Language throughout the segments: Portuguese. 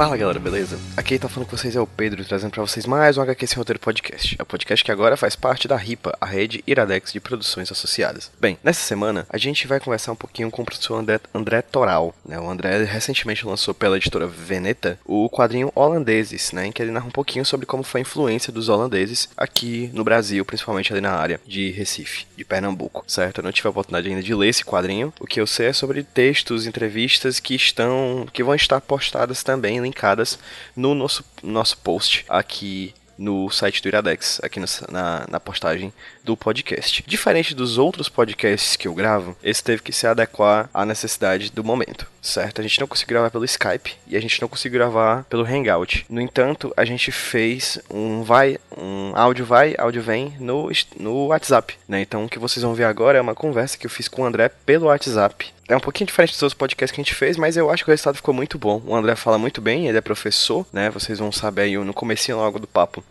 Fala galera, beleza? Aqui tá falando com vocês é o Pedro, trazendo pra vocês mais um HQ Sem Roteiro Podcast. É o podcast que agora faz parte da RIPA, a rede Iradex de produções associadas. Bem, nessa semana a gente vai conversar um pouquinho com o professor André, André Toral. Né? O André recentemente lançou pela editora Veneta o quadrinho Holandeses, né? em que ele narra um pouquinho sobre como foi a influência dos holandeses aqui no Brasil, principalmente ali na área de Recife, de Pernambuco, certo? Eu não tive a oportunidade ainda de ler esse quadrinho. O que eu sei é sobre textos, entrevistas que estão, que vão estar postadas também linkadas no nosso, nosso post aqui no site do Iradex, aqui na, na postagem do podcast. Diferente dos outros podcasts que eu gravo, esse teve que se adequar à necessidade do momento, certo? A gente não conseguiu gravar pelo Skype e a gente não conseguiu gravar pelo Hangout. No entanto, a gente fez um vai, um áudio vai, áudio vem no, no WhatsApp, né? Então o que vocês vão ver agora é uma conversa que eu fiz com o André pelo WhatsApp é um pouquinho diferente dos outros podcasts que a gente fez, mas eu acho que o resultado ficou muito bom. O André fala muito bem, ele é professor, né? Vocês vão saber aí no comecinho logo do papo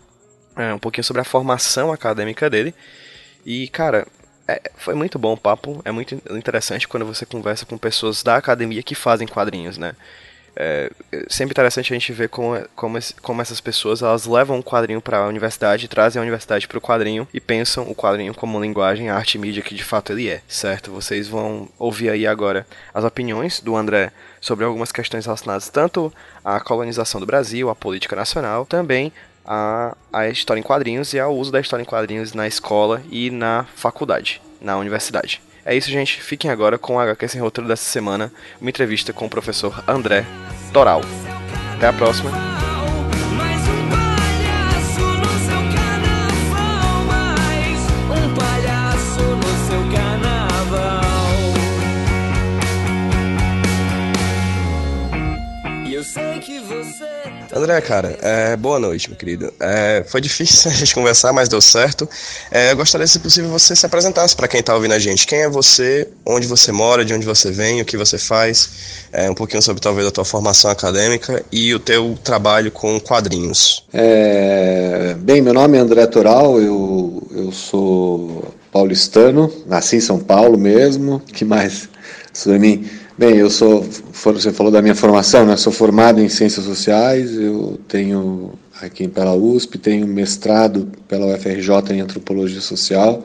é, um pouquinho sobre a formação acadêmica dele. E, cara, é, foi muito bom o papo. É muito interessante quando você conversa com pessoas da academia que fazem quadrinhos, né? É, é sempre interessante a gente ver como, como, como essas pessoas elas levam o quadrinho para a universidade, trazem a universidade para o quadrinho e pensam o quadrinho como linguagem, arte e mídia que de fato ele é, certo? Vocês vão ouvir aí agora as opiniões do André sobre algumas questões relacionadas tanto à colonização do Brasil, à política nacional, também a, a história em quadrinhos e ao uso da história em quadrinhos na escola e na faculdade, na universidade. É isso, gente. Fiquem agora com o HQ Sem Roteiro dessa semana, uma entrevista com o professor André Toral. Até a próxima. André, cara, é, boa noite, meu querido. É, foi difícil a gente conversar, mas deu certo. É, eu gostaria, se possível, você se apresentasse para quem está ouvindo a gente. Quem é você, onde você mora, de onde você vem, o que você faz, é, um pouquinho sobre talvez a tua formação acadêmica e o teu trabalho com quadrinhos. É, bem, meu nome é André Toral, eu, eu sou paulistano, nasci em São Paulo mesmo, que mais sobre mim? Bem, eu sou, você falou da minha formação, né? Sou formado em Ciências Sociais, eu tenho aqui pela USP, tenho mestrado pela UFRJ em Antropologia Social,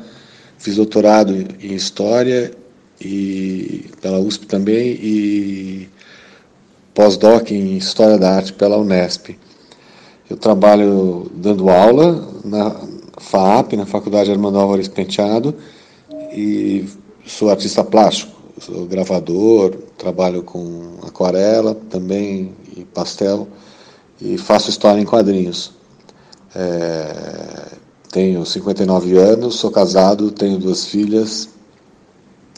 fiz doutorado em História e pela USP também e pós-doc em História da Arte pela Unesp. Eu trabalho dando aula na FAAP, na Faculdade Armando Álvares Penteado, e sou artista plástico sou gravador, trabalho com aquarela também e pastel e faço história em quadrinhos. É, tenho 59 anos, sou casado, tenho duas filhas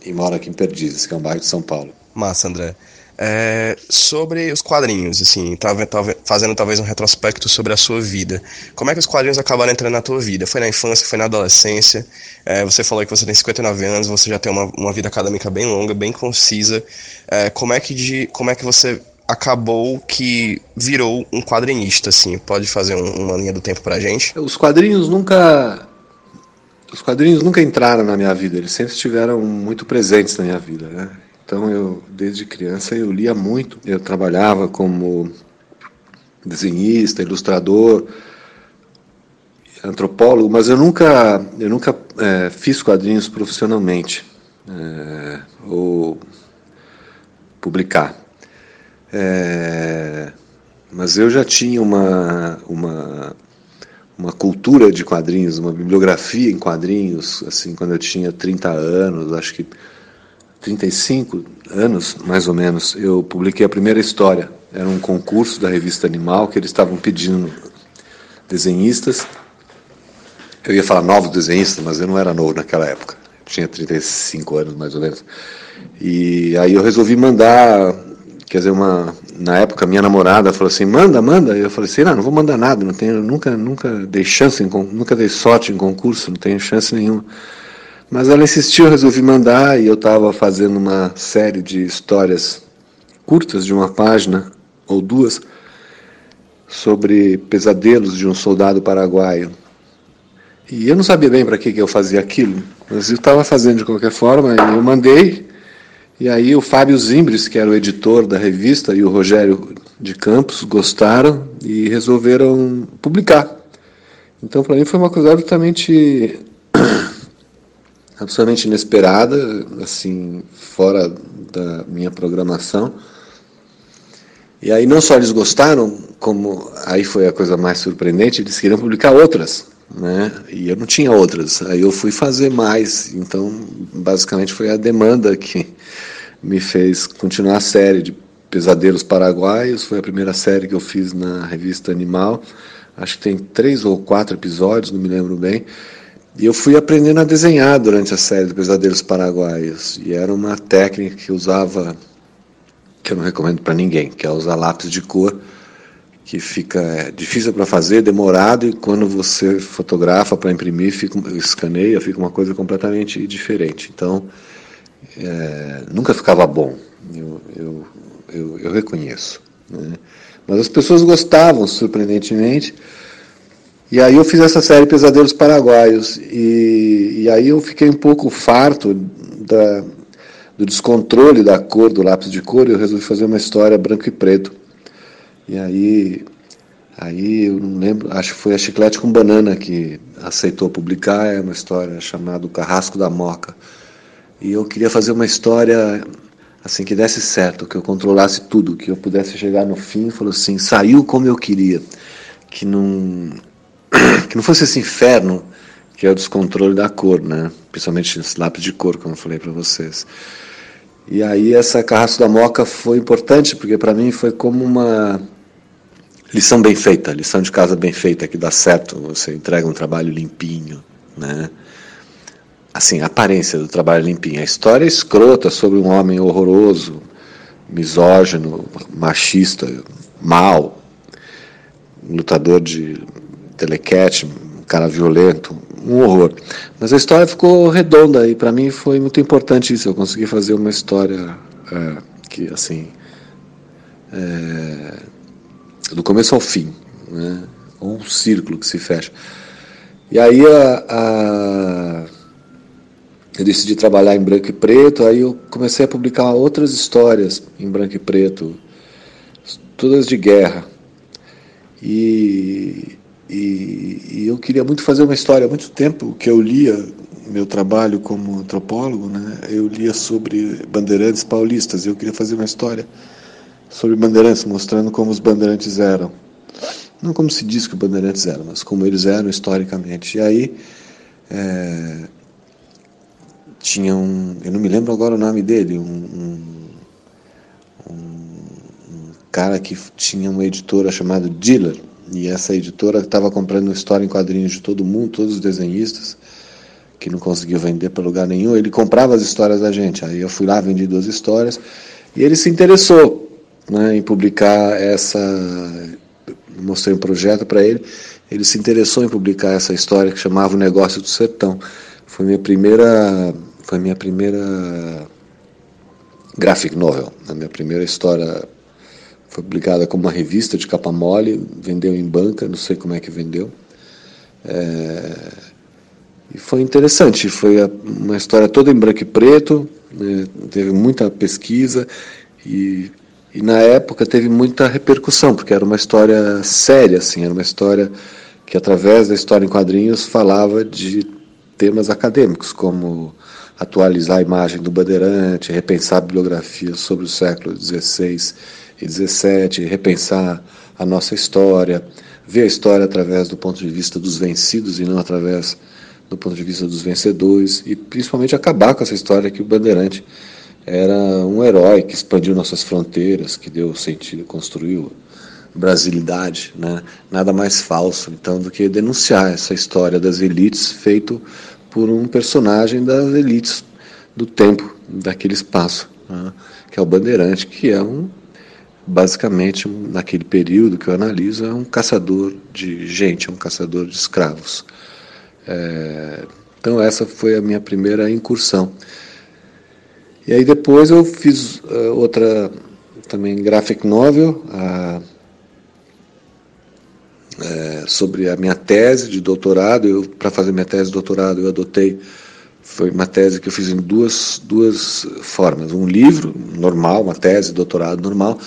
e moro aqui em Perdizes, que é um bairro de São Paulo. Massa, André. É, sobre os quadrinhos, assim, tava, tava, fazendo talvez um retrospecto sobre a sua vida. Como é que os quadrinhos acabaram entrando na tua vida? Foi na infância, foi na adolescência? É, você falou que você tem 59 anos, você já tem uma, uma vida acadêmica bem longa, bem concisa. É, como, é que de, como é que você acabou que virou um quadrinista, assim? Pode fazer um, uma linha do tempo pra gente? Os quadrinhos nunca... Os quadrinhos nunca entraram na minha vida, eles sempre estiveram muito presentes na minha vida, né? Então eu desde criança eu lia muito. Eu trabalhava como desenhista, ilustrador, antropólogo, mas eu nunca eu nunca é, fiz quadrinhos profissionalmente é, ou publicar. É, mas eu já tinha uma, uma, uma cultura de quadrinhos, uma bibliografia em quadrinhos, assim, quando eu tinha 30 anos, acho que 35 anos, mais ou menos, eu publiquei a primeira história. Era um concurso da revista Animal que eles estavam pedindo desenhistas. Eu ia falar novos desenhistas, mas eu não era novo naquela época. Eu tinha 35 anos, mais ou menos. E aí eu resolvi mandar, quer dizer, uma na época minha namorada falou assim: "Manda, manda". Eu falei assim: "Não, não vou mandar nada, não tenho, nunca nunca dei chance, nunca dei sorte em concurso, não tenho chance nenhuma". Mas ela insistiu, resolvi mandar e eu estava fazendo uma série de histórias curtas de uma página ou duas sobre pesadelos de um soldado paraguaio. E eu não sabia bem para que, que eu fazia aquilo, mas eu estava fazendo de qualquer forma e eu mandei E aí o Fábio Zimbres, que era o editor da revista, e o Rogério de Campos gostaram e resolveram publicar. Então, para mim foi uma coisa absolutamente absolutamente inesperada, assim, fora da minha programação. E aí não só eles gostaram, como aí foi a coisa mais surpreendente, eles queriam publicar outras, né? E eu não tinha outras. Aí eu fui fazer mais. Então, basicamente foi a demanda que me fez continuar a série de Pesadelos Paraguaios. Foi a primeira série que eu fiz na revista Animal. Acho que tem três ou quatro episódios, não me lembro bem. E eu fui aprendendo a desenhar durante a série de Pesadelos Paraguaios. E era uma técnica que usava, que eu não recomendo para ninguém, que é usar lápis de cor, que fica é, difícil para fazer, demorado, e quando você fotografa para imprimir, fica, escaneia, fica uma coisa completamente diferente. Então, é, nunca ficava bom, eu, eu, eu, eu reconheço. Né? Mas as pessoas gostavam, surpreendentemente. E aí eu fiz essa série Pesadelos Paraguaios. E, e aí eu fiquei um pouco farto da, do descontrole da cor, do lápis de cor, e eu resolvi fazer uma história branco e preto. E aí, aí eu não lembro, acho que foi a Chiclete com Banana que aceitou publicar, é uma história chamada O Carrasco da Moca. E eu queria fazer uma história assim que desse certo, que eu controlasse tudo, que eu pudesse chegar no fim e falar assim, saiu como eu queria, que não que não fosse esse inferno que é o descontrole da cor, né? Principalmente esse lápis de cor, como eu falei para vocês. E aí essa Carrasco da Moca foi importante, porque para mim foi como uma lição bem feita, lição de casa bem feita, que dá certo, você entrega um trabalho limpinho, né? Assim, a aparência do trabalho limpinho. A história é escrota sobre um homem horroroso, misógino, machista, mal, lutador de telequete, um cara violento, um horror. Mas a história ficou redonda e para mim foi muito importante isso. Eu consegui fazer uma história é, que, assim, é, do começo ao fim, né? um círculo que se fecha. E aí a, a, eu decidi trabalhar em branco e preto, aí eu comecei a publicar outras histórias em branco e preto, todas de guerra. E, e, e, eu queria muito fazer uma história. Há muito tempo que eu lia meu trabalho como antropólogo, né, eu lia sobre bandeirantes paulistas. E eu queria fazer uma história sobre bandeirantes, mostrando como os bandeirantes eram. Não como se diz que os bandeirantes eram, mas como eles eram historicamente. E aí é, tinha um, eu não me lembro agora o nome dele, um, um, um cara que tinha uma editora chamada Diller e essa editora estava comprando história em quadrinhos de todo mundo, todos os desenhistas, que não conseguiu vender para lugar nenhum. Ele comprava as histórias da gente. Aí eu fui lá, vendi duas histórias. E ele se interessou né, em publicar essa. Mostrei um projeto para ele. Ele se interessou em publicar essa história que chamava O Negócio do Sertão. Foi minha primeira. Foi minha primeira graphic novel, a minha primeira história foi publicada como uma revista de capa mole, vendeu em banca, não sei como é que vendeu. É... E foi interessante, foi uma história toda em branco e preto, né? teve muita pesquisa e, e na época teve muita repercussão, porque era uma história séria, assim, era uma história que através da história em quadrinhos falava de temas acadêmicos, como atualizar a imagem do Bandeirante, repensar a bibliografia sobre o século XVI e 17, repensar a nossa história, ver a história através do ponto de vista dos vencidos e não através do ponto de vista dos vencedores, e principalmente acabar com essa história que o Bandeirante era um herói que expandiu nossas fronteiras, que deu sentido, construiu brasilidade, né? nada mais falso então do que denunciar essa história das elites feito por um personagem das elites do tempo, daquele espaço, né? que é o Bandeirante, que é um basicamente, naquele período que eu analiso, é um caçador de gente, é um caçador de escravos. É, então, essa foi a minha primeira incursão. E aí, depois, eu fiz uh, outra também graphic novel é, sobre a minha tese de doutorado. Para fazer minha tese de doutorado, eu adotei foi uma tese que eu fiz em duas, duas formas. Um livro normal, uma tese, doutorado normal,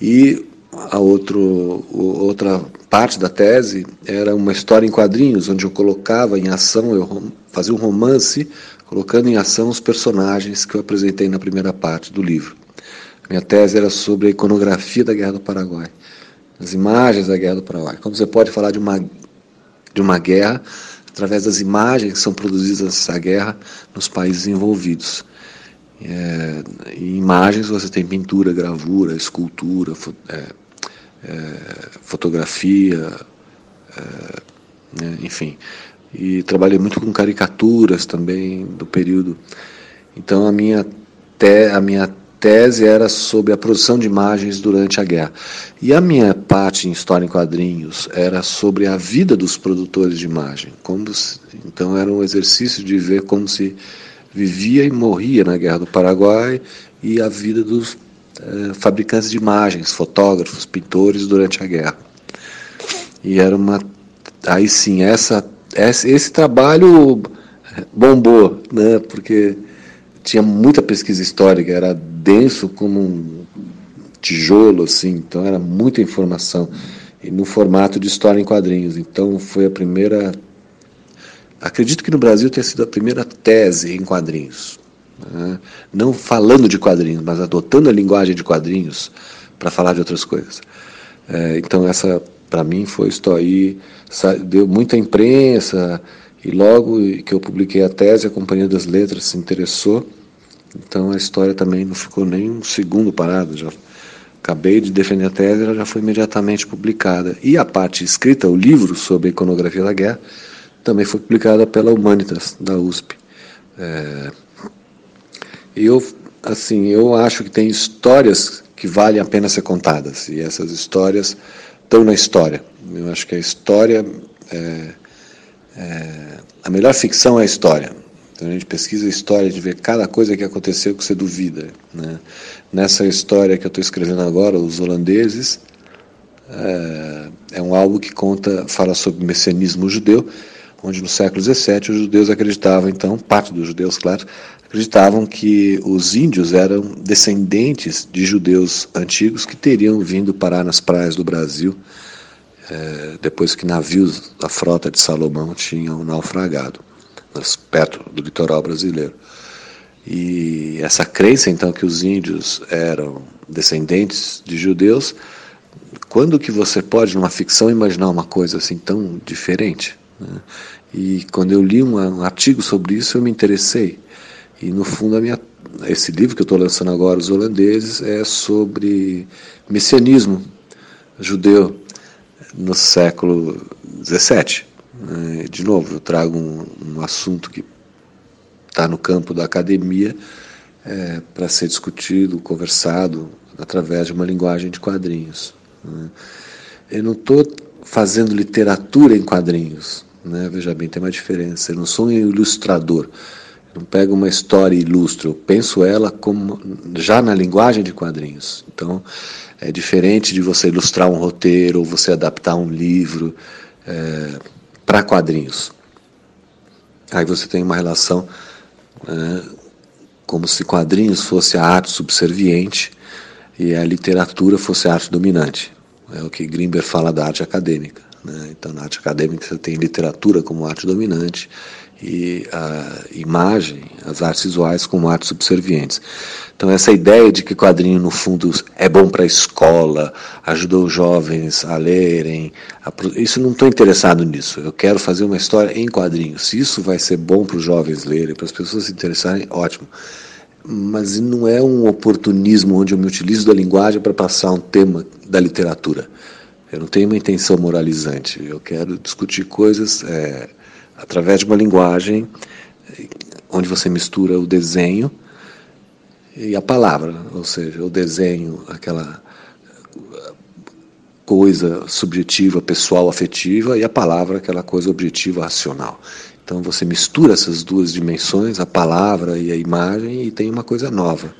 e a outro, outra parte da tese era uma história em quadrinhos, onde eu colocava em ação, eu fazia um romance, colocando em ação os personagens que eu apresentei na primeira parte do livro. Minha tese era sobre a iconografia da Guerra do Paraguai, as imagens da Guerra do Paraguai. Como você pode falar de uma, de uma guerra através das imagens que são produzidas nessa guerra nos países envolvidos. É, em imagens você tem pintura, gravura, escultura, fo é, é, fotografia, é, né, enfim. E trabalhei muito com caricaturas também do período. Então a minha, te, a minha tese era sobre a produção de imagens durante a guerra. E a minha parte em História em Quadrinhos era sobre a vida dos produtores de imagem. Como se, então era um exercício de ver como se vivia e morria na Guerra do Paraguai e a vida dos eh, fabricantes de imagens, fotógrafos, pintores durante a guerra. E era uma. Aí sim, essa, esse, esse trabalho bombou, né? porque tinha muita pesquisa histórica, era denso como um tijolo, assim, então era muita informação. E no formato de história em quadrinhos. Então foi a primeira. Acredito que no Brasil tenha sido a primeira tese em quadrinhos. Né? Não falando de quadrinhos, mas adotando a linguagem de quadrinhos para falar de outras coisas. É, então essa, para mim, foi isso aí. Deu muita imprensa, e logo que eu publiquei a tese, a Companhia das Letras se interessou então a história também não ficou nem um segundo parado. Já acabei de defender a tese, ela já foi imediatamente publicada. E a parte escrita, o livro sobre a iconografia da guerra, também foi publicada pela Humanitas da USP. É, eu assim, eu acho que tem histórias que valem a pena ser contadas e essas histórias estão na história. Eu acho que a história é, é, a melhor ficção é a história. Então a gente pesquisa a história, gente vê cada coisa que aconteceu que você duvida. Né? Nessa história que eu estou escrevendo agora, Os Holandeses, é, é, um álbum que conta, fala sobre messianismo judeu, onde no século XVII os judeus acreditavam, então, parte dos judeus, claro, acreditavam que os índios eram descendentes de judeus antigos que teriam vindo parar nas praias do Brasil é, depois que navios da frota de Salomão tinham naufragado perto do litoral brasileiro. E essa crença, então, que os índios eram descendentes de judeus, quando que você pode, numa ficção, imaginar uma coisa assim tão diferente? Né? E quando eu li um, artigo sobre isso, eu me interessei. E, no fundo, minha, esse livro que eu estou lançando agora, Os Holandeses, é sobre messianismo judeu no século XVII. Né? De novo, eu trago um, um assunto que está no campo da academia é, para ser discutido, conversado através de uma linguagem de quadrinhos. Né? Eu não estou fazendo literatura em quadrinhos, né? veja bem, tem uma diferença. Eu não sou um ilustrador. Eu não pego uma história e ilustro, eu penso ela como já na linguagem de quadrinhos. Então, é diferente de você ilustrar um roteiro ou você adaptar um livro. É, para quadrinhos. Aí você tem uma relação né, como se quadrinhos fosse a arte subserviente e a literatura fosse a arte dominante. É o que Grimber fala da arte acadêmica. Né? Então, na arte acadêmica você tem literatura como arte dominante e a imagem, as artes visuais como artes subservientes. Então essa ideia de que quadrinho no fundo é bom para a escola, ajuda os jovens a lerem, a, isso não estou interessado nisso. Eu quero fazer uma história em quadrinhos. Se isso vai ser bom para os jovens lerem, para as pessoas se interessarem, ótimo. Mas não é um oportunismo onde eu me utilizo da linguagem para passar um tema da literatura. Eu não tenho uma intenção moralizante. Eu quero discutir coisas é, através de uma linguagem onde você mistura o desenho e a palavra, ou seja, o desenho, aquela coisa subjetiva, pessoal, afetiva, e a palavra, aquela coisa objetiva, racional. Então você mistura essas duas dimensões, a palavra e a imagem, e tem uma coisa nova,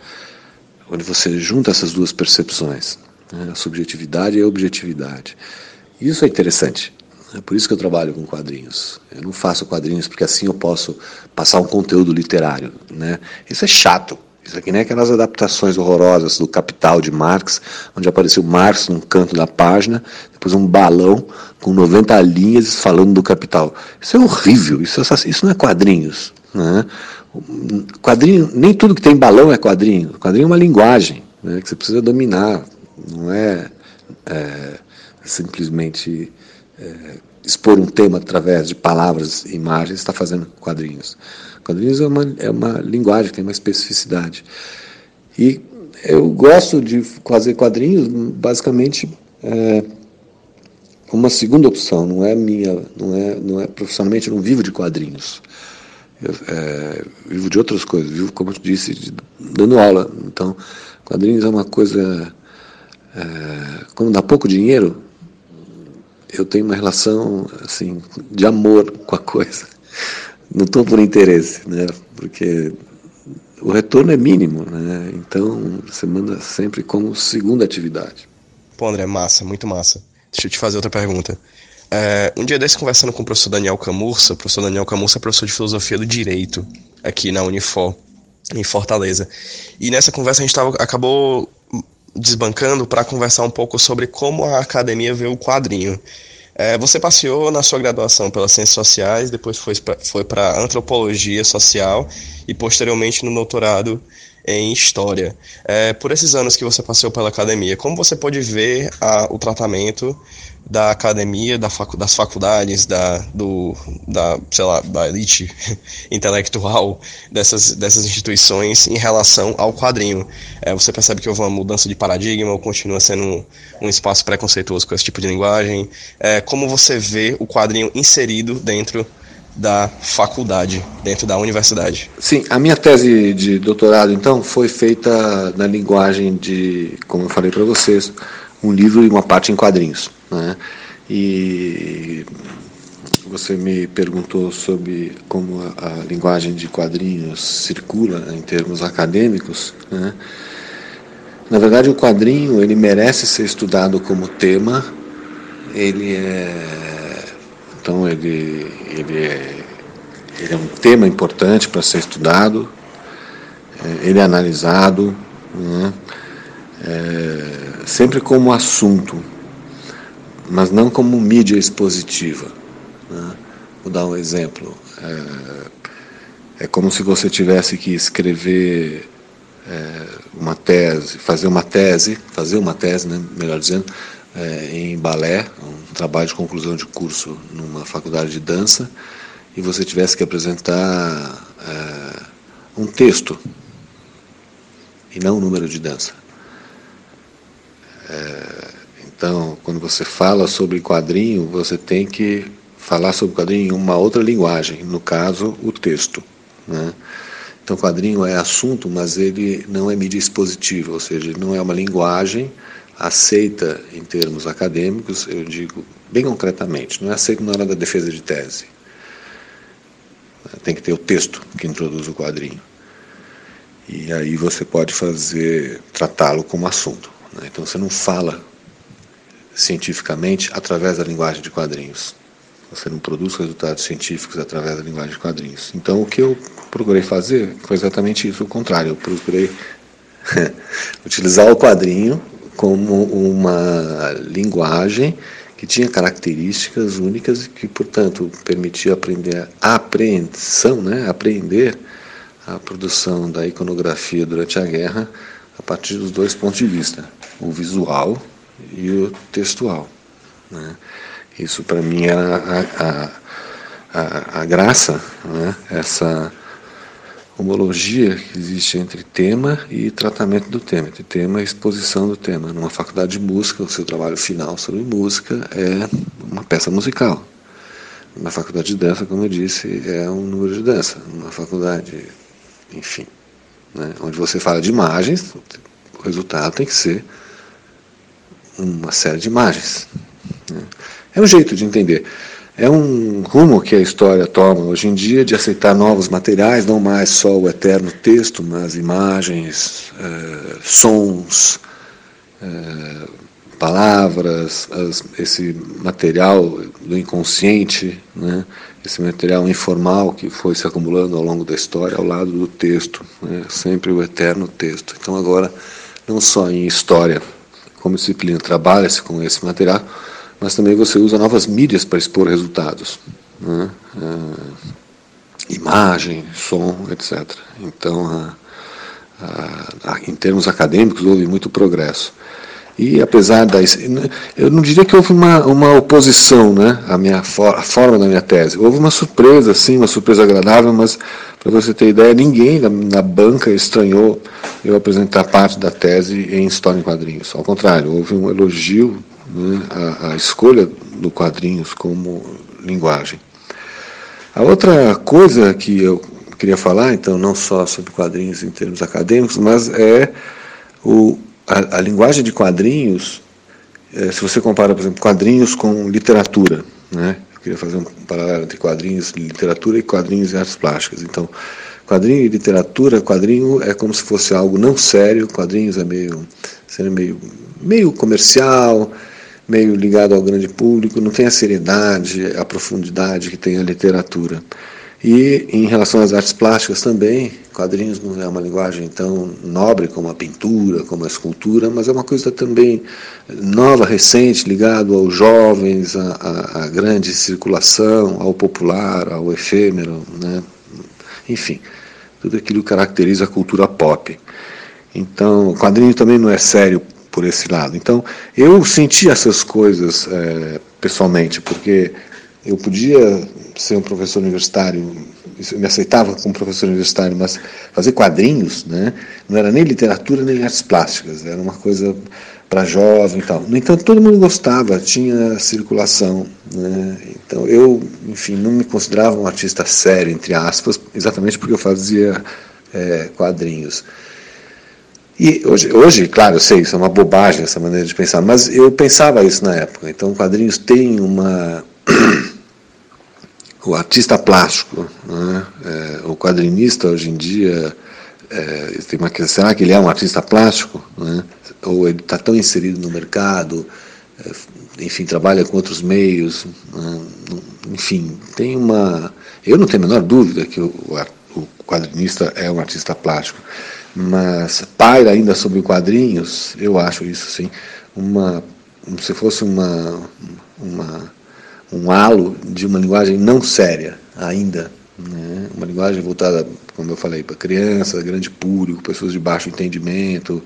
onde você junta essas duas percepções, né, a subjetividade e a objetividade. Isso é interessante. É por isso que eu trabalho com quadrinhos. Eu não faço quadrinhos porque assim eu posso passar um conteúdo literário. Né? Isso é chato. Isso aqui nem aquelas adaptações horrorosas do Capital de Marx, onde apareceu Marx num canto da página, depois um balão com 90 linhas falando do Capital. Isso é horrível, isso, é isso não é quadrinhos. Né? Quadrinho, nem tudo que tem balão é quadrinho. Quadrinho é uma linguagem né, que você precisa dominar, não é, é simplesmente é, expor um tema através de palavras e imagens, está fazendo quadrinhos. Quadrinhos é uma, é uma linguagem, tem uma especificidade. E eu gosto de fazer quadrinhos basicamente é, uma segunda opção, não é minha, não é, não é profissionalmente, eu não vivo de quadrinhos. Eu, é, vivo de outras coisas, vivo, como eu disse, de, dando aula. Então, quadrinhos é uma coisa. É, quando dá pouco dinheiro, eu tenho uma relação assim de amor com a coisa não estou por interesse, né? Porque o retorno é mínimo, né? Então você manda sempre como segunda atividade. Pô, André, massa, muito massa. Deixa eu te fazer outra pergunta. É, um dia desse, conversando com o professor Daniel Camurça, o professor Daniel Camurça é professor de filosofia do direito aqui na Unifor, em Fortaleza. E nessa conversa a gente tava, acabou desbancando para conversar um pouco sobre como a academia vê o quadrinho. É, você passeou na sua graduação pelas ciências sociais, depois foi para antropologia social e posteriormente no doutorado em história. É, por esses anos que você passou pela academia, como você pode ver a, o tratamento da academia, da facu das faculdades, da, do, da, sei lá, da elite intelectual dessas, dessas instituições em relação ao quadrinho. É, você percebe que houve uma mudança de paradigma ou continua sendo um, um espaço preconceituoso com esse tipo de linguagem? É, como você vê o quadrinho inserido dentro da faculdade, dentro da universidade? Sim, a minha tese de doutorado, então, foi feita na linguagem de, como eu falei para vocês, um livro e uma parte em quadrinhos. Né? E você me perguntou sobre como a, a, linguagem de quadrinhos circula em termos acadêmicos. Né? Na verdade, o quadrinho ele merece ser estudado como tema. Ele é então ele ele é, ele é um tema importante para ser estudado. É, ele é analisado, né? é, sempre como assunto mas não como mídia expositiva. Né? Vou dar um exemplo. É, é, como se você tivesse que escrever é, uma tese, fazer uma tese, fazer uma tese, né, melhor dizendo, é, em balé, um trabalho de conclusão de curso numa faculdade de dança, e você tivesse que apresentar é, um texto e não um número de dança. É, então, quando você fala sobre quadrinho, você tem que falar sobre quadrinho em uma outra linguagem, no caso, o texto. Né? Então, quadrinho é assunto, mas ele não é mídia expositiva, ou seja, ele não é uma linguagem aceita em termos acadêmicos, eu digo bem concretamente, não é aceito na hora da defesa de tese. Tem que ter o texto que introduz o quadrinho. E aí você pode fazer, tratá-lo como assunto. Né? Então você não fala cientificamente através da linguagem de quadrinhos. Você não produz resultados científicos através da linguagem de quadrinhos. Então, o que eu procurei fazer foi exatamente isso, o contrário. Eu procurei utilizar o quadrinho como uma linguagem que tinha características únicas e que, portanto, permitia aprender a apreensão, né, aprender a produção da iconografia durante a guerra a partir dos dois pontos de vista, o visual e o textual. Né? Isso para mim era a, a, a, a graça, né? essa homologia que existe entre tema e tratamento do tema, entre tema e exposição do tema. Numa faculdade de música, o seu trabalho final sobre música é uma peça musical. Na faculdade de dança, como eu disse, é um número de dança. Numa faculdade, enfim, né? onde você fala de imagens, o resultado tem que ser uma série de imagens. Né? É um jeito de entender. É um rumo que a história toma hoje em dia de aceitar novos materiais, não mais só o eterno texto, mas imagens, é, sons, é, palavras, as, esse material do inconsciente, né? esse material informal que foi se acumulando ao longo da história ao lado do texto, né? sempre o eterno texto. Então agora, não só em história, como disciplina, trabalha-se com esse material, mas também você usa novas mídias para expor resultados. Né? É, imagem, som, etc. Então, em termos acadêmicos, houve muito progresso. E apesar da. Eu não diria que houve uma, uma oposição né, à minha for, à forma da minha tese. Houve uma surpresa, sim, uma surpresa agradável, mas, para você ter ideia, ninguém na, na, banca estranhou eu apresentar parte da tese em História em Quadrinhos. Ao contrário, houve um elogio né, à, à escolha do quadrinhos como linguagem. A outra coisa que eu queria falar, então, não só sobre quadrinhos em termos acadêmicos, mas é o a, a linguagem de quadrinhos, é, se você compara, por exemplo, quadrinhos com literatura, né? Eu queria fazer um paralelo entre quadrinhos de literatura e quadrinhos de artes plásticas. Então, quadrinho e literatura, quadrinho é como se fosse algo não sério, quadrinhos é meio, meio, meio comercial, meio ligado ao grande público, não tem a seriedade, a profundidade que tem a literatura. E em relação às artes plásticas também, quadrinhos não é uma linguagem tão nobre como a pintura, como a escultura, mas é uma coisa também nova, recente, ligado aos jovens, à, à grande circulação, ao popular, ao efêmero, né? enfim, tudo aquilo que caracteriza a cultura pop. Então, o quadrinho também não é sério por esse lado. Então, eu senti essas coisas é, pessoalmente, porque eu podia ser um professor universitário, eu me aceitava como professor universitário, mas fazer quadrinhos, né, não era nem literatura nem artes plásticas, era uma coisa para jovem e tal. No entanto, todo mundo gostava, tinha circulação. Né, então eu, enfim, não me considerava um artista sério, entre aspas, exatamente porque eu fazia é, quadrinhos. E hoje, hoje, claro, eu sei, isso é uma bobagem essa maneira de pensar, mas eu pensava isso na época. Então, quadrinhos têm uma o artista plástico, né? é, o quadrinista hoje em dia é, tem uma será que ele é um artista plástico? Né? Ou ele está tão inserido no mercado, é, enfim, trabalha com outros meios, né? enfim, tem uma. Eu não tenho a menor dúvida que o, o quadrinista é um artista plástico, mas paira ainda sobre quadrinhos, eu acho isso sim, uma, se fosse uma, uma um halo de uma linguagem não séria ainda, né? uma linguagem voltada, como eu falei, para criança, grande público, pessoas de baixo entendimento,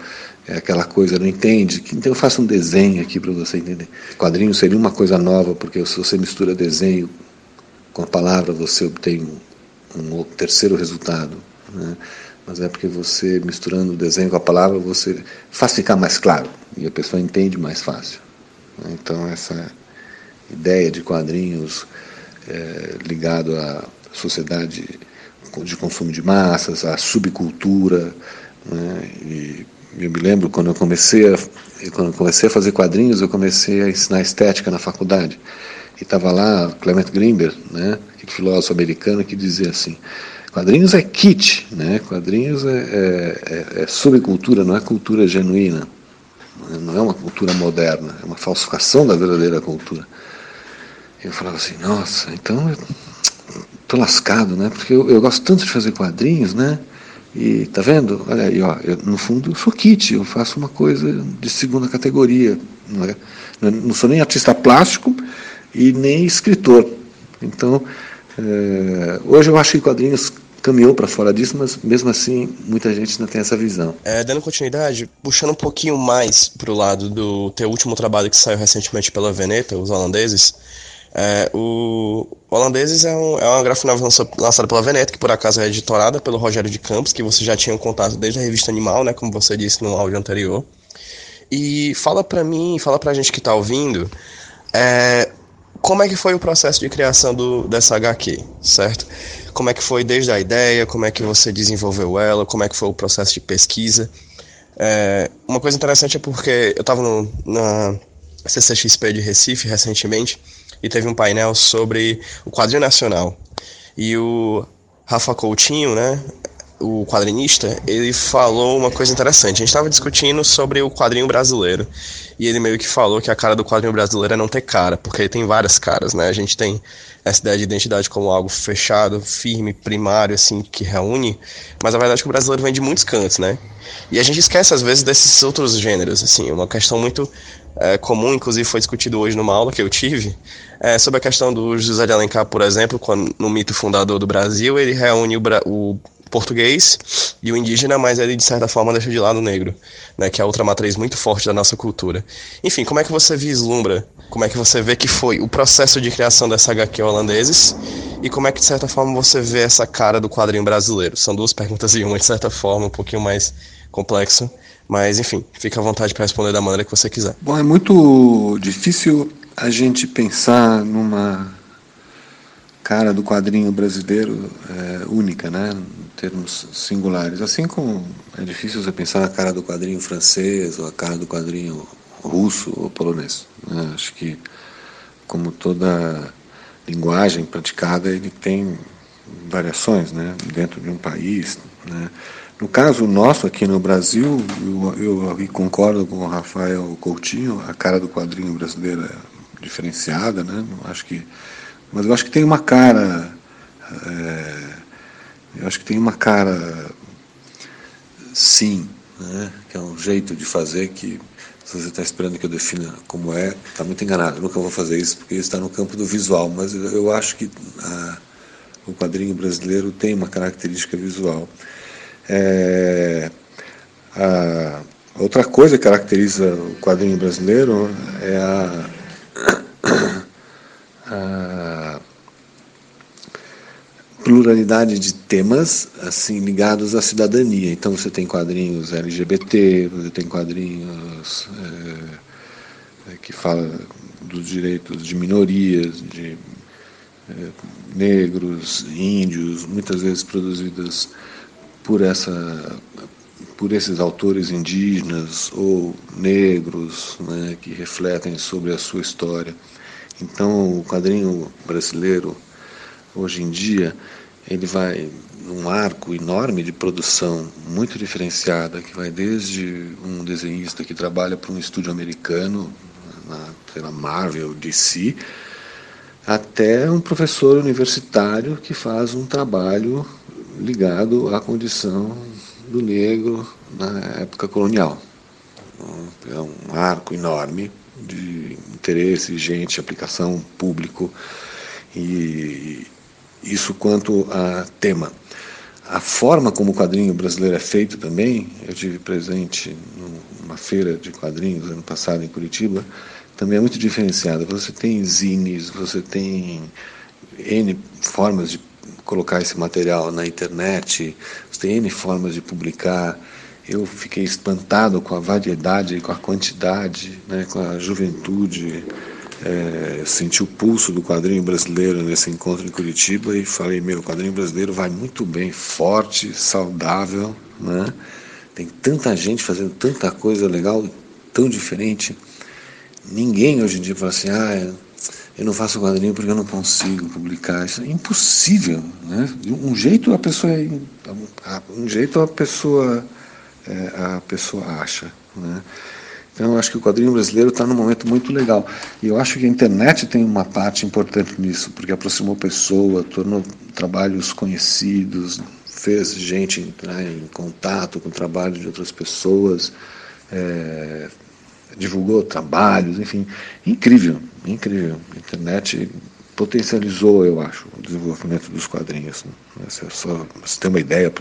é aquela coisa, não entende? Então eu faço um desenho aqui para você entender. Quadrinho seria uma coisa nova, porque se você mistura desenho com a palavra, você obtém um, um terceiro resultado. Né? Mas é porque você, misturando o desenho com a palavra, você faz ficar mais claro e a pessoa entende mais fácil. Então essa ideia de quadrinhos é, ligado à sociedade de consumo de massas, à subcultura. Né? E eu me lembro quando eu comecei a, quando eu comecei a fazer quadrinhos, eu comecei a ensinar estética na faculdade. E estava lá Clement Greenberg, né, filósofo americano, que dizia assim: quadrinhos é kit, né? quadrinhos é, é, é, é subcultura, não é cultura genuína, não é uma cultura moderna, é uma falsificação da verdadeira cultura. Eu falava assim, nossa, então eu tô lascado, né? Porque eu, eu gosto tanto de fazer quadrinhos, né? E tá vendo? Olha aí, ó, eu, no fundo eu sou kit, eu faço uma coisa de segunda categoria. Não, é? não sou nem artista plástico e nem escritor. Então, é, hoje eu acho que quadrinhos caminhou para fora disso, mas mesmo assim muita gente não tem essa visão. É, dando continuidade, puxando um pouquinho mais para o lado do teu último trabalho que saiu recentemente pela Veneta, os holandeses, é, o Holandeses é, um, é uma gráfica novel lançada pela Veneta, que por acaso é editorada pelo Rogério de Campos, que você já tinha um contato desde a revista Animal, né, como você disse no áudio anterior. E fala pra mim, fala pra gente que tá ouvindo, é, como é que foi o processo de criação do, dessa HQ, certo? Como é que foi desde a ideia, como é que você desenvolveu ela, como é que foi o processo de pesquisa. É, uma coisa interessante é porque eu estava na CCXP de Recife recentemente, e teve um painel sobre o quadrinho nacional. E o Rafa Coutinho, né, o quadrinista, ele falou uma coisa interessante. A gente estava discutindo sobre o quadrinho brasileiro. E ele meio que falou que a cara do quadrinho brasileiro é não ter cara, porque ele tem várias caras, né? A gente tem essa ideia de identidade como algo fechado, firme, primário, assim, que reúne. Mas a verdade é que o brasileiro vem de muitos cantos, né? E a gente esquece, às vezes, desses outros gêneros, assim. Uma questão muito é, comum, inclusive foi discutido hoje numa aula que eu tive, é, sobre a questão do José de Alencar, por exemplo, quando, no mito fundador do Brasil, ele reúne o, o português e o indígena, mas ele de certa forma deixa de lado o negro, né, que é outra matriz muito forte da nossa cultura. Enfim, como é que você vislumbra, como é que você vê que foi o processo de criação dessa HQ holandeses e como é que de certa forma você vê essa cara do quadrinho brasileiro? São duas perguntas em uma, de certa forma, um pouquinho mais complexo, mas enfim, fica à vontade para responder da maneira que você quiser. Bom, é muito difícil a gente pensar numa cara do quadrinho brasileiro é, única, né? Em termos singulares. Assim como é difícil você pensar na cara do quadrinho francês ou a cara do quadrinho russo ou polonês. Né? Acho que, como toda linguagem praticada, ele tem variações, né? Dentro de um país, né? No caso nosso aqui no Brasil, eu, eu concordo com o Rafael Coutinho, a cara do quadrinho brasileiro é diferenciada, né? Acho que mas eu acho que tem uma cara. É, eu acho que tem uma cara. Sim, né? que é um jeito de fazer que, se você está esperando que eu defina como é, está muito enganado. Eu nunca vou fazer isso porque está no campo do visual, mas eu acho que a, o quadrinho brasileiro tem uma característica visual. É, a, outra coisa que caracteriza o quadrinho brasileiro é a a pluralidade de temas assim ligados à cidadania. Então você tem quadrinhos LGBT, você tem quadrinhos é, que falam dos direitos de minorias, de é, negros, índios, muitas vezes produzidas por essa por esses autores indígenas ou negros né, que refletem sobre a sua história. Então, o quadrinho brasileiro, hoje em dia, ele vai num arco enorme de produção muito diferenciada, que vai desde um desenhista que trabalha para um estúdio americano, na lá, Marvel, DC, até um professor universitário que faz um trabalho ligado à condição do negro na época colonial. É um arco enorme de interesse, gente, aplicação, público, e isso quanto a tema. A forma como o quadrinho brasileiro é feito também, eu tive presente numa feira de quadrinhos ano passado em Curitiba, também é muito diferenciada. Você tem zines, você tem N formas de colocar esse material na internet, você tem N formas de publicar eu fiquei espantado com a variedade, com a quantidade, né, com a juventude. É, senti o pulso do quadrinho brasileiro nesse encontro em Curitiba e falei: meu, o quadrinho brasileiro vai muito bem, forte, saudável, né? Tem tanta gente fazendo tanta coisa legal, tão diferente. Ninguém hoje em dia fala assim: ah, eu não faço quadrinho porque eu não consigo publicar. Isso é impossível, né? De um jeito a pessoa, é um jeito a pessoa é, a pessoa acha. Né? Então, eu acho que o quadrinho brasileiro está num momento muito legal. E eu acho que a internet tem uma parte importante nisso, porque aproximou pessoa, tornou trabalhos conhecidos, fez gente entrar em contato com o trabalho de outras pessoas, é, divulgou trabalhos, enfim. Incrível, incrível. A internet potencializou, eu acho, o desenvolvimento dos quadrinhos. Né? Você, só, você tem uma ideia,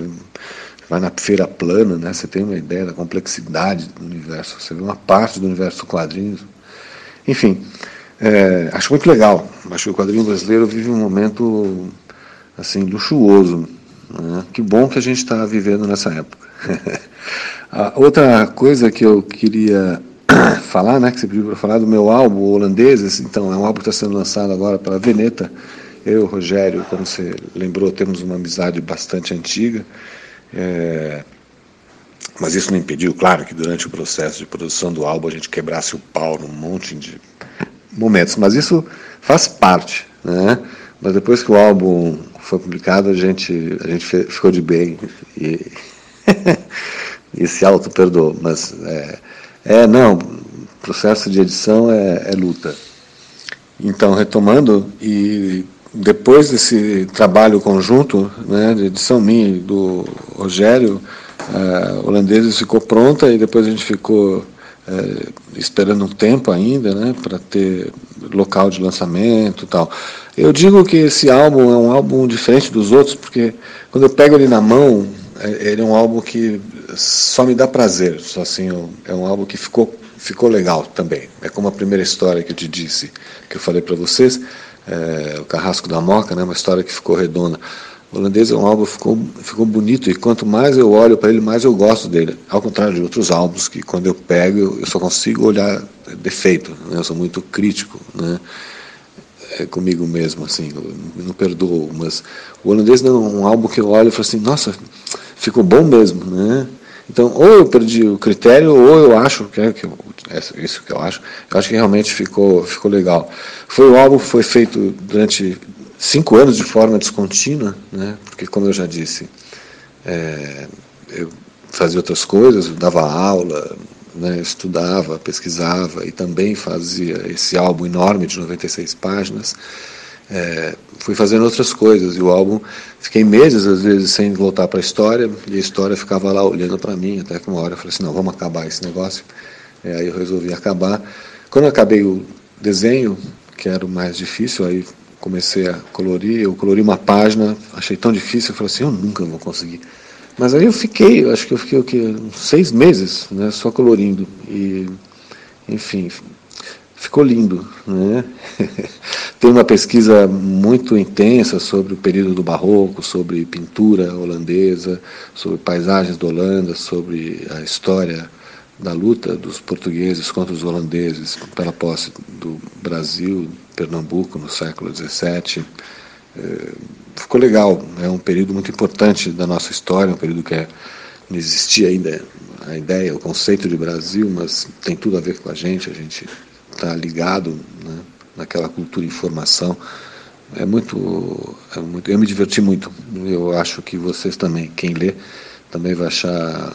vai na feira plana, né, você tem uma ideia da complexidade do universo, você vê uma parte do universo do quadrinhos. Enfim, é, acho muito legal. Acho que o quadrinho brasileiro vive um momento assim luxuoso. Né? Que bom que a gente está vivendo nessa época. outra coisa que eu queria falar, né, que você pediu para falar do meu álbum holandês, então é um álbum que está sendo lançado agora pela Veneta. Eu Rogério, como você lembrou, temos uma amizade bastante antiga. É, mas isso não impediu, claro, que durante o processo de produção do álbum a gente quebrasse o pau num monte de momentos, mas isso faz parte, né? Mas depois que o álbum foi publicado, a gente, a gente ficou de bem e, e se auto-perdoou. Mas é, é, não, processo de edição é, é luta. Então, retomando, e depois desse trabalho conjunto né, de edição minha e do Rogério, uh, holandeses ficou pronta e depois a gente ficou uh, esperando um tempo ainda né, para ter local de lançamento e tal. Eu digo que esse álbum é um álbum diferente dos outros porque quando eu pego ele na mão, é, ele é um álbum que só me dá prazer. Assim, é um álbum que ficou ficou legal também. É como a primeira história que eu te disse, que eu falei para vocês é, o Carrasco da Moca, né, uma história que ficou redonda. O holandês é um álbum ficou, ficou bonito e quanto mais eu olho para ele, mais eu gosto dele. Ao contrário de outros álbuns que quando eu pego eu só consigo olhar defeito. Né, eu sou muito crítico, né, é comigo mesmo, assim, não perdoo. Mas o holandês não é um álbum que eu olho e falo assim, nossa, ficou bom mesmo, né? Então, ou eu perdi o critério, ou eu acho, que é, que é isso que eu acho, eu acho que realmente ficou, ficou legal. Foi o álbum foi feito durante cinco anos de forma descontínua, né? porque, como eu já disse, é, eu fazia outras coisas, dava aula, né, estudava, pesquisava e também fazia esse álbum enorme de 96 páginas é, fui fazendo outras coisas e o álbum fiquei meses às vezes sem voltar para a história e a história ficava lá olhando para mim até que uma hora eu falei assim não vamos acabar esse negócio. É, aí eu resolvi acabar. Quando eu acabei o desenho que era o mais difícil aí comecei a colorir eu colori uma página achei tão difícil eu falei assim eu nunca vou conseguir. Mas aí eu fiquei acho que eu fiquei o que seis meses né só colorindo. E enfim ficou lindo. Né? Tem uma pesquisa muito intensa sobre o período do Barroco, sobre pintura holandesa, sobre paisagens da Holanda, sobre a história da luta dos portugueses contra os holandeses pela posse do Brasil, Pernambuco, no século XVII. É, ficou legal, é um período muito importante da nossa história, um período que é, não existia ainda a ideia, o conceito de Brasil, mas tem tudo a ver com a gente, a gente está ligado né, naquela cultura de informação. É muito, é muito. Eu me diverti muito. Eu acho que vocês também, quem lê, também vai achar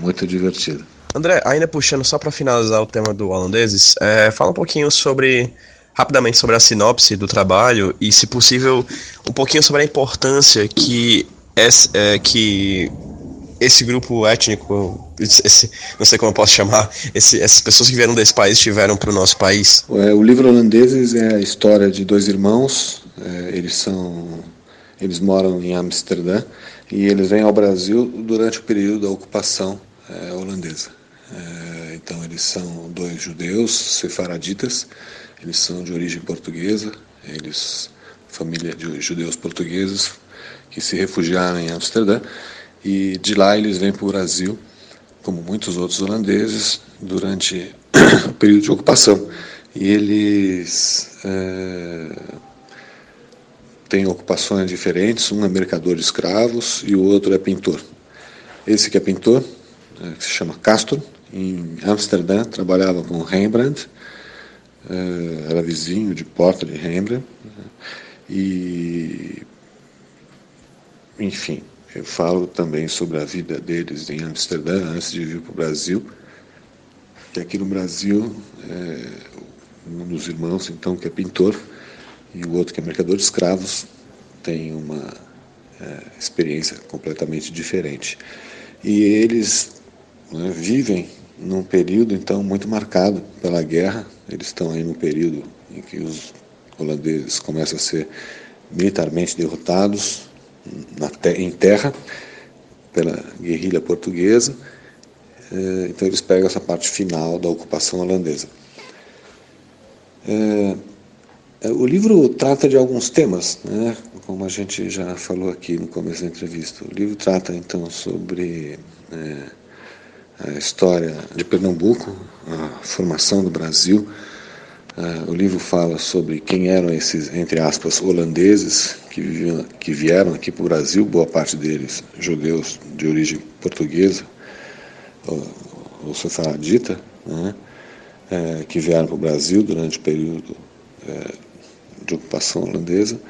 muito divertido. André, ainda puxando só para finalizar o tema do holandeses, é, fala um pouquinho sobre rapidamente sobre a sinopse do trabalho e, se possível, um pouquinho sobre a importância que, é, que esse grupo étnico, esse, não sei como eu posso chamar, esse, essas pessoas que vieram desse país tiveram para o nosso país? É, o livro Holandeses é a história de dois irmãos. É, eles são, eles moram em Amsterdã e eles vêm ao Brasil durante o período da ocupação é, holandesa. É, então eles são dois judeus sefaraditas. Eles são de origem portuguesa. Eles família de judeus portugueses que se refugiaram em Amsterdã e de lá eles vêm para o Brasil, como muitos outros holandeses, durante o período de ocupação. E eles é, têm ocupações diferentes, um é mercador de escravos e o outro é pintor. Esse que é pintor, é, que se chama Castro, em Amsterdã, trabalhava com Rembrandt, é, era vizinho de porta de Rembrandt, e enfim, eu falo também sobre a vida deles em Amsterdã, antes de vir para o Brasil. E aqui no Brasil, é, um dos irmãos, então, que é pintor, e o outro que é mercador de escravos, tem uma é, experiência completamente diferente. E eles né, vivem num período, então, muito marcado pela guerra. Eles estão aí no período em que os holandeses começam a ser militarmente derrotados, em terra pela guerrilha portuguesa. Eh, então eles pegam essa parte final da ocupação holandesa. Eh, eh, o livro trata de alguns temas, né? como a gente já falou aqui no começo da entrevista. O livro trata então sobre é, a história de Pernambuco, a formação do Brasil, o livro fala sobre quem eram esses, entre aspas, holandeses que, viviam, que vieram aqui para o Brasil, boa parte deles judeus de origem portuguesa ou, ou sefaradita, né, é, que vieram para o Brasil durante o período é, de ocupação holandesa.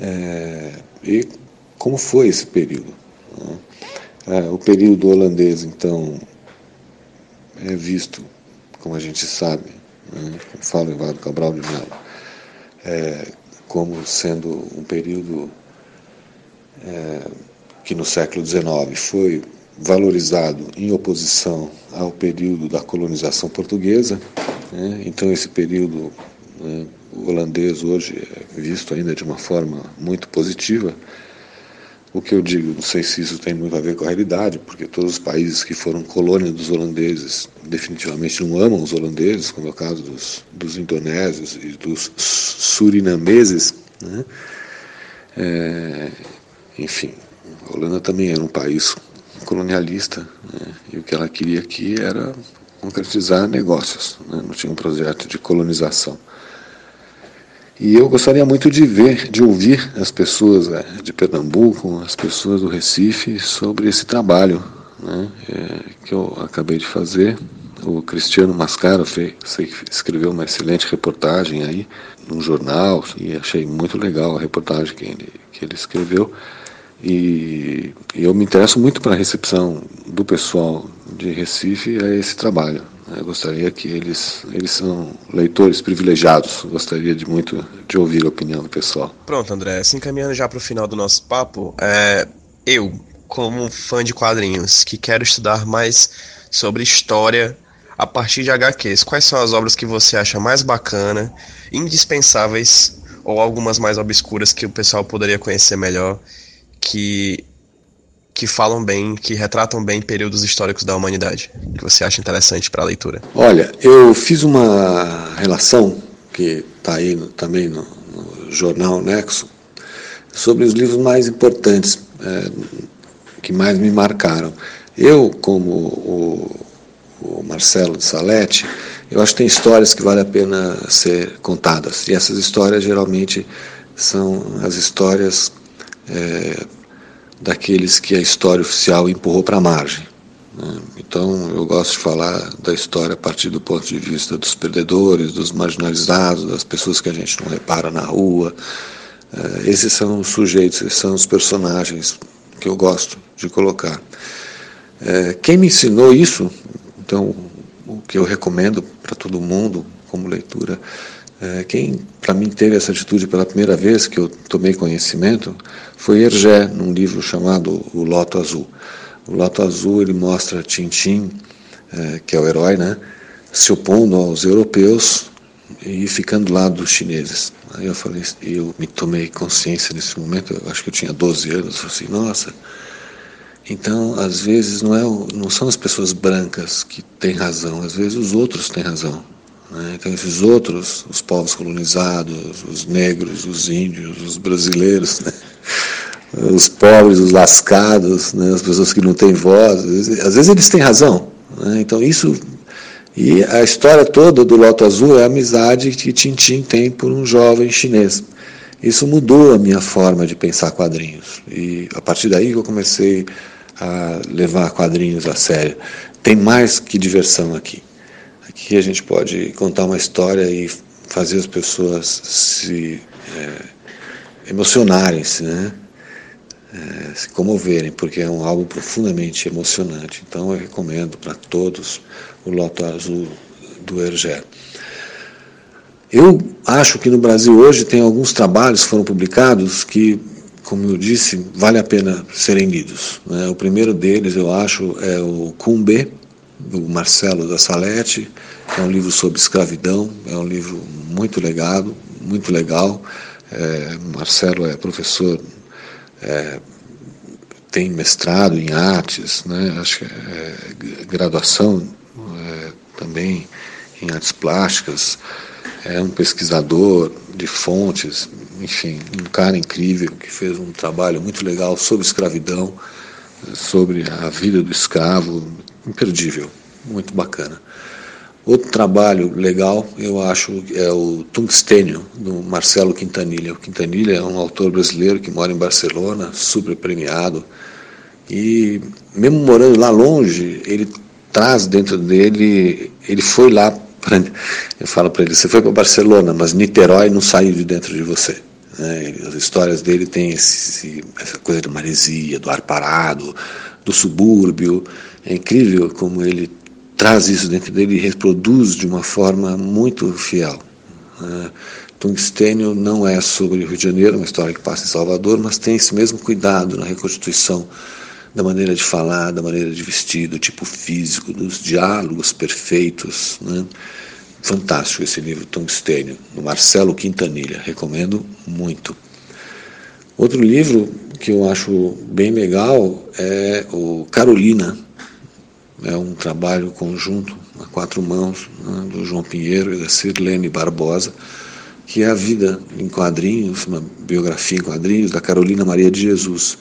É, e como foi esse período? Né? O período holandês, então, é visto, como a gente sabe, né, como fala Cabral de Mello, é, como sendo um período é, que no século XIX foi valorizado em oposição ao período da colonização portuguesa. Né? Então, esse período né, holandês hoje é visto ainda de uma forma muito positiva. O que eu digo, não sei se isso tem muito a ver com a realidade, porque todos os países que foram colônia dos holandeses definitivamente não amam os holandeses, como é o caso dos, dos indonésios e dos surinameses. Né? É, enfim, a Holanda também era um país colonialista né? e o que ela queria aqui era concretizar negócios, né? não tinha um projeto de colonização. E eu gostaria muito de ver, de ouvir as pessoas é, de Pernambuco, as pessoas do Recife, sobre esse trabalho né, é, que eu acabei de fazer. O Cristiano Mascaro fez, escreveu uma excelente reportagem aí num jornal e achei muito legal a reportagem que ele, que ele escreveu. E, e eu me interesso muito para a recepção do pessoal de Recife a esse trabalho. Eu gostaria que eles, eles são leitores privilegiados. Gostaria de muito de ouvir a opinião do pessoal. Pronto, André. Se encaminhando já para o final do nosso papo, é, eu, como fã de quadrinhos, que quero estudar mais sobre história a partir de HQs, quais são as obras que você acha mais bacana, indispensáveis ou algumas mais obscuras que o pessoal poderia conhecer melhor, que que falam bem, que retratam bem períodos históricos da humanidade, que você acha interessante para a leitura? Olha, eu fiz uma relação que está aí no, também no, no, jornal Nexo sobre os livros mais importantes é, que mais me marcaram. Eu, como o, o Marcelo de Salete, eu acho que tem histórias que vale a pena ser contadas. E essas histórias geralmente são as histórias é, daqueles que a história oficial empurrou para a margem. Né? Então, eu gosto de falar da história a partir do ponto de vista dos perdedores, dos marginalizados, das pessoas que a gente não repara na rua. É, esses são os sujeitos, esses são os personagens que eu gosto de colocar. É, quem me ensinou isso, então, o que eu recomendo para todo mundo como leitura, é, quem, para mim, teve essa atitude pela primeira vez que eu tomei conhecimento foi Hergé, num livro chamado O Loto Azul. O Loto Azul ele mostra Tintim, é, que é o herói, né, se opondo aos europeus e ficando do lado dos chineses. Aí eu falei, eu me tomei consciência nesse momento, eu acho que eu tinha 12 anos, eu falei assim, nossa. Então, às vezes não é, não são as pessoas brancas que têm razão, às vezes os outros têm razão. Né? Então, esses outros, os povos colonizados, os negros, os índios, os brasileiros, né? os pobres, os lascados, né? as pessoas que não têm voz, às vezes eles têm razão. Né? Então, isso. E a história toda do Loto Azul é a amizade que Tintin tem por um jovem chinês. Isso mudou a minha forma de pensar quadrinhos. E a partir daí eu comecei a levar quadrinhos a sério. Tem mais que diversão aqui que a gente pode contar uma história e fazer as pessoas se é, emocionarem-se, né? É, se comoverem, porque é um álbum profundamente emocionante. Então eu recomendo para todos o Loto Azul do Hergé. Eu acho que no Brasil hoje tem alguns trabalhos que foram publicados que, como eu disse, vale a pena serem lidos. Né? O primeiro deles, eu acho, é o Cumbé, do Marcelo da Salete. É um livro sobre escravidão, é um livro muito legado, muito legal. É, Marcelo é professor, é, tem mestrado em artes, né? acho que é, graduação é, também em artes plásticas, é um pesquisador de fontes, enfim, um cara incrível que fez um trabalho muito legal sobre escravidão, sobre a vida do escravo, imperdível, muito bacana. Outro trabalho legal, eu acho, é o Tungstênio, do Marcelo Quintanilha. O Quintanilha é um autor brasileiro que mora em Barcelona, super premiado. E mesmo morando lá longe, ele traz dentro dele, ele foi lá, pra, eu falo para ele, você foi para Barcelona, mas Niterói não saiu de dentro de você. Né? As histórias dele têm esse, essa coisa da maresia, do ar parado, do subúrbio. É incrível como ele traz isso dentro dele e reproduz de uma forma muito fiel. Né? Tungstênio não é sobre o Rio de Janeiro, uma história que passa em Salvador, mas tem esse mesmo cuidado na reconstituição da maneira de falar, da maneira de vestir, do tipo físico, dos diálogos perfeitos. Né? Fantástico esse livro Tungstênio, do Marcelo Quintanilha, recomendo muito. Outro livro que eu acho bem legal é o Carolina, é um trabalho conjunto a quatro mãos né, do João Pinheiro e da Sirlene Barbosa, que é a vida em quadrinhos, uma biografia em quadrinhos da Carolina Maria de Jesus,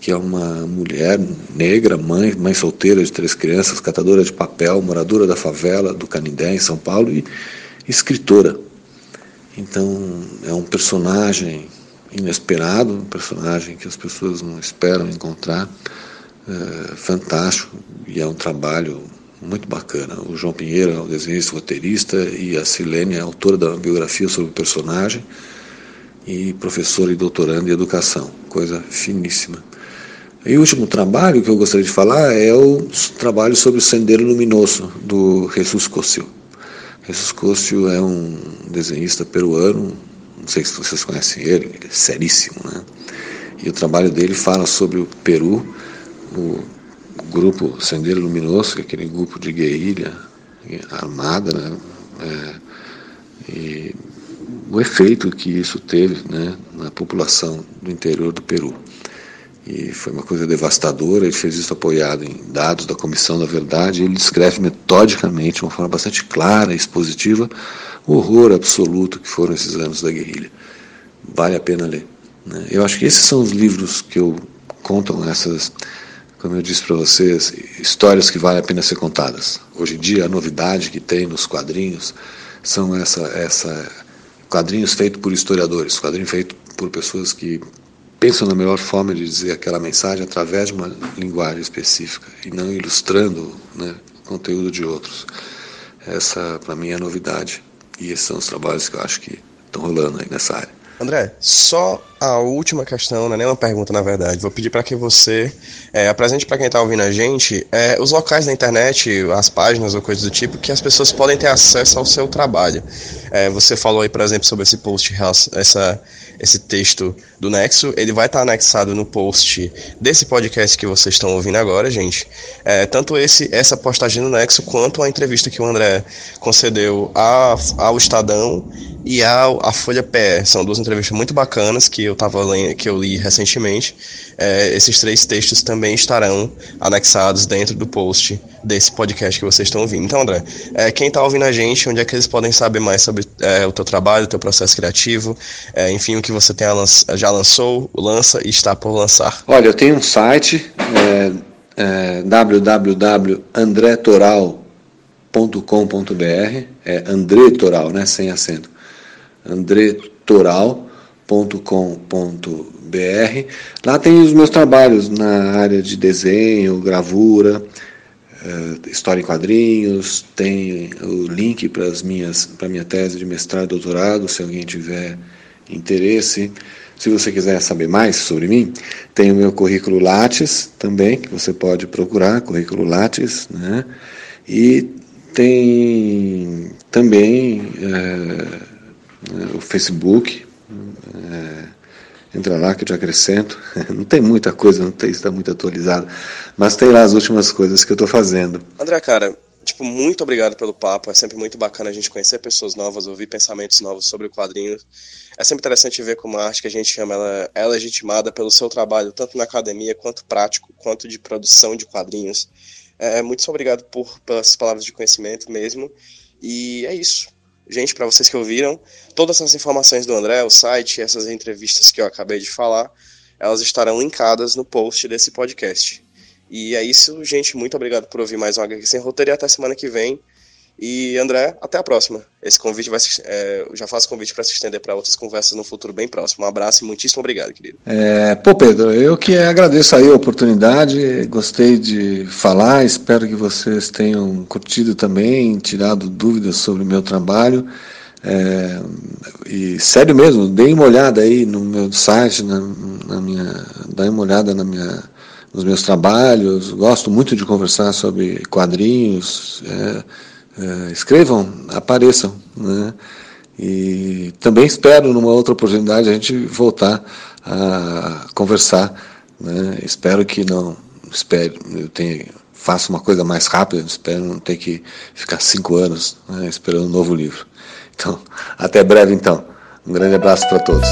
que é uma mulher negra, mãe, mãe solteira de três crianças, catadora de papel, moradora da favela do Canindé, em São Paulo, e escritora. Então, é um personagem inesperado, um personagem que as pessoas não esperam encontrar, é, fantástico, e é um trabalho muito bacana. O João Pinheiro é o desenhista roteirista e a Silene é autora da biografia sobre o personagem e professora e doutoranda em educação, coisa finíssima. E o último trabalho que eu gostaria de falar é o trabalho sobre o Sendeiro Luminoso, do Jesus Cosio. Jesus Cosio é um desenhista peruano, não sei se vocês conhecem ele, ele é seríssimo, né? E o trabalho dele fala sobre o Peru, o grupo Sendeiro Luminoso, que é aquele grupo de guerrilha armada, né? É, e o efeito que isso teve né, na população do interior do Peru. E foi uma coisa devastadora, ele fez isso apoiado em dados da Comissão da Verdade, ele descreve metodicamente, de uma forma bastante clara e expositiva, o horror absoluto que foram esses anos da guerrilha. Vale a pena ler. Né? Eu acho que esses são os livros que eu contam essas como eu disse para vocês, histórias que valem a pena ser contadas. Hoje em dia, a novidade que tem nos quadrinhos são essa, essa quadrinhos feitos por historiadores, quadrinhos feitos por pessoas que pensam na melhor forma de dizer aquela mensagem através de uma linguagem específica e não ilustrando né, o conteúdo de outros. Essa, para mim, é a novidade. E esses são os trabalhos que eu acho que estão rolando aí nessa área. André, só a última questão, não é nem uma pergunta na verdade. Vou pedir para que você é, apresente para quem está ouvindo a gente é, os locais da internet, as páginas ou coisas do tipo que as pessoas podem ter acesso ao seu trabalho. É, você falou aí, por exemplo, sobre esse post, essa, esse texto do Nexo. Ele vai estar tá anexado no post desse podcast que vocês estão ouvindo agora, gente. É, tanto esse, essa postagem no Nexo quanto a entrevista que o André concedeu a, ao Estadão e a, a Folha PE. São duas entrevistas muito bacanas que eu tava lendo, que eu li recentemente. É, esses três textos também estarão anexados dentro do post desse podcast que vocês estão ouvindo. Então, André, é, quem está ouvindo a gente, onde é que eles podem saber mais sobre é, o teu trabalho, o teu processo criativo, é, enfim, o que você tem já lançou, lança e está por lançar? Olha, eu tenho um site, é, é, www.andretoral.com.br, é André Toral, né, sem acento andretoral.com.br. Lá tem os meus trabalhos na área de desenho, gravura, uh, história em quadrinhos, tem o link para as minhas para minha tese de mestrado e doutorado, se alguém tiver interesse. Se você quiser saber mais sobre mim, tem o meu currículo Lattes também, que você pode procurar, currículo Lattes, né? E tem também é, o Facebook. É, entra lá que eu te acrescento. Não tem muita coisa, não tem, está muito atualizado, mas tem lá as últimas coisas que eu estou fazendo. André, cara, tipo, muito obrigado pelo papo. É sempre muito bacana a gente conhecer pessoas novas, ouvir pensamentos novos sobre o quadrinho. É sempre interessante ver como a arte que a gente chama ela é legitimada pelo seu trabalho, tanto na academia quanto prático, quanto de produção de quadrinhos. É, muito obrigado por pelas palavras de conhecimento mesmo. E é isso. Gente, para vocês que ouviram, todas essas informações do André, o site, essas entrevistas que eu acabei de falar, elas estarão linkadas no post desse podcast. E é isso, gente. Muito obrigado por ouvir mais um HQ Sem Roteiro e até semana que vem. E André, até a próxima. Esse convite vai se, é, já faço convite para se estender para outras conversas no futuro bem próximo. Um abraço e muitíssimo obrigado, querido. É, pô, Pedro, eu que agradeço aí a oportunidade, gostei de falar, espero que vocês tenham curtido também, tirado dúvidas sobre o meu trabalho. É, e sério mesmo, deem uma olhada aí no meu site, na, na minha, dêem uma olhada na minha, nos meus trabalhos. Gosto muito de conversar sobre quadrinhos. É, é, escrevam, apareçam. Né? E também espero, numa outra oportunidade, a gente voltar a conversar. Né? Espero que não. Espero, eu tenha, faça uma coisa mais rápida, espero não ter que ficar cinco anos né, esperando um novo livro. Então, até breve então. Um grande abraço para todos.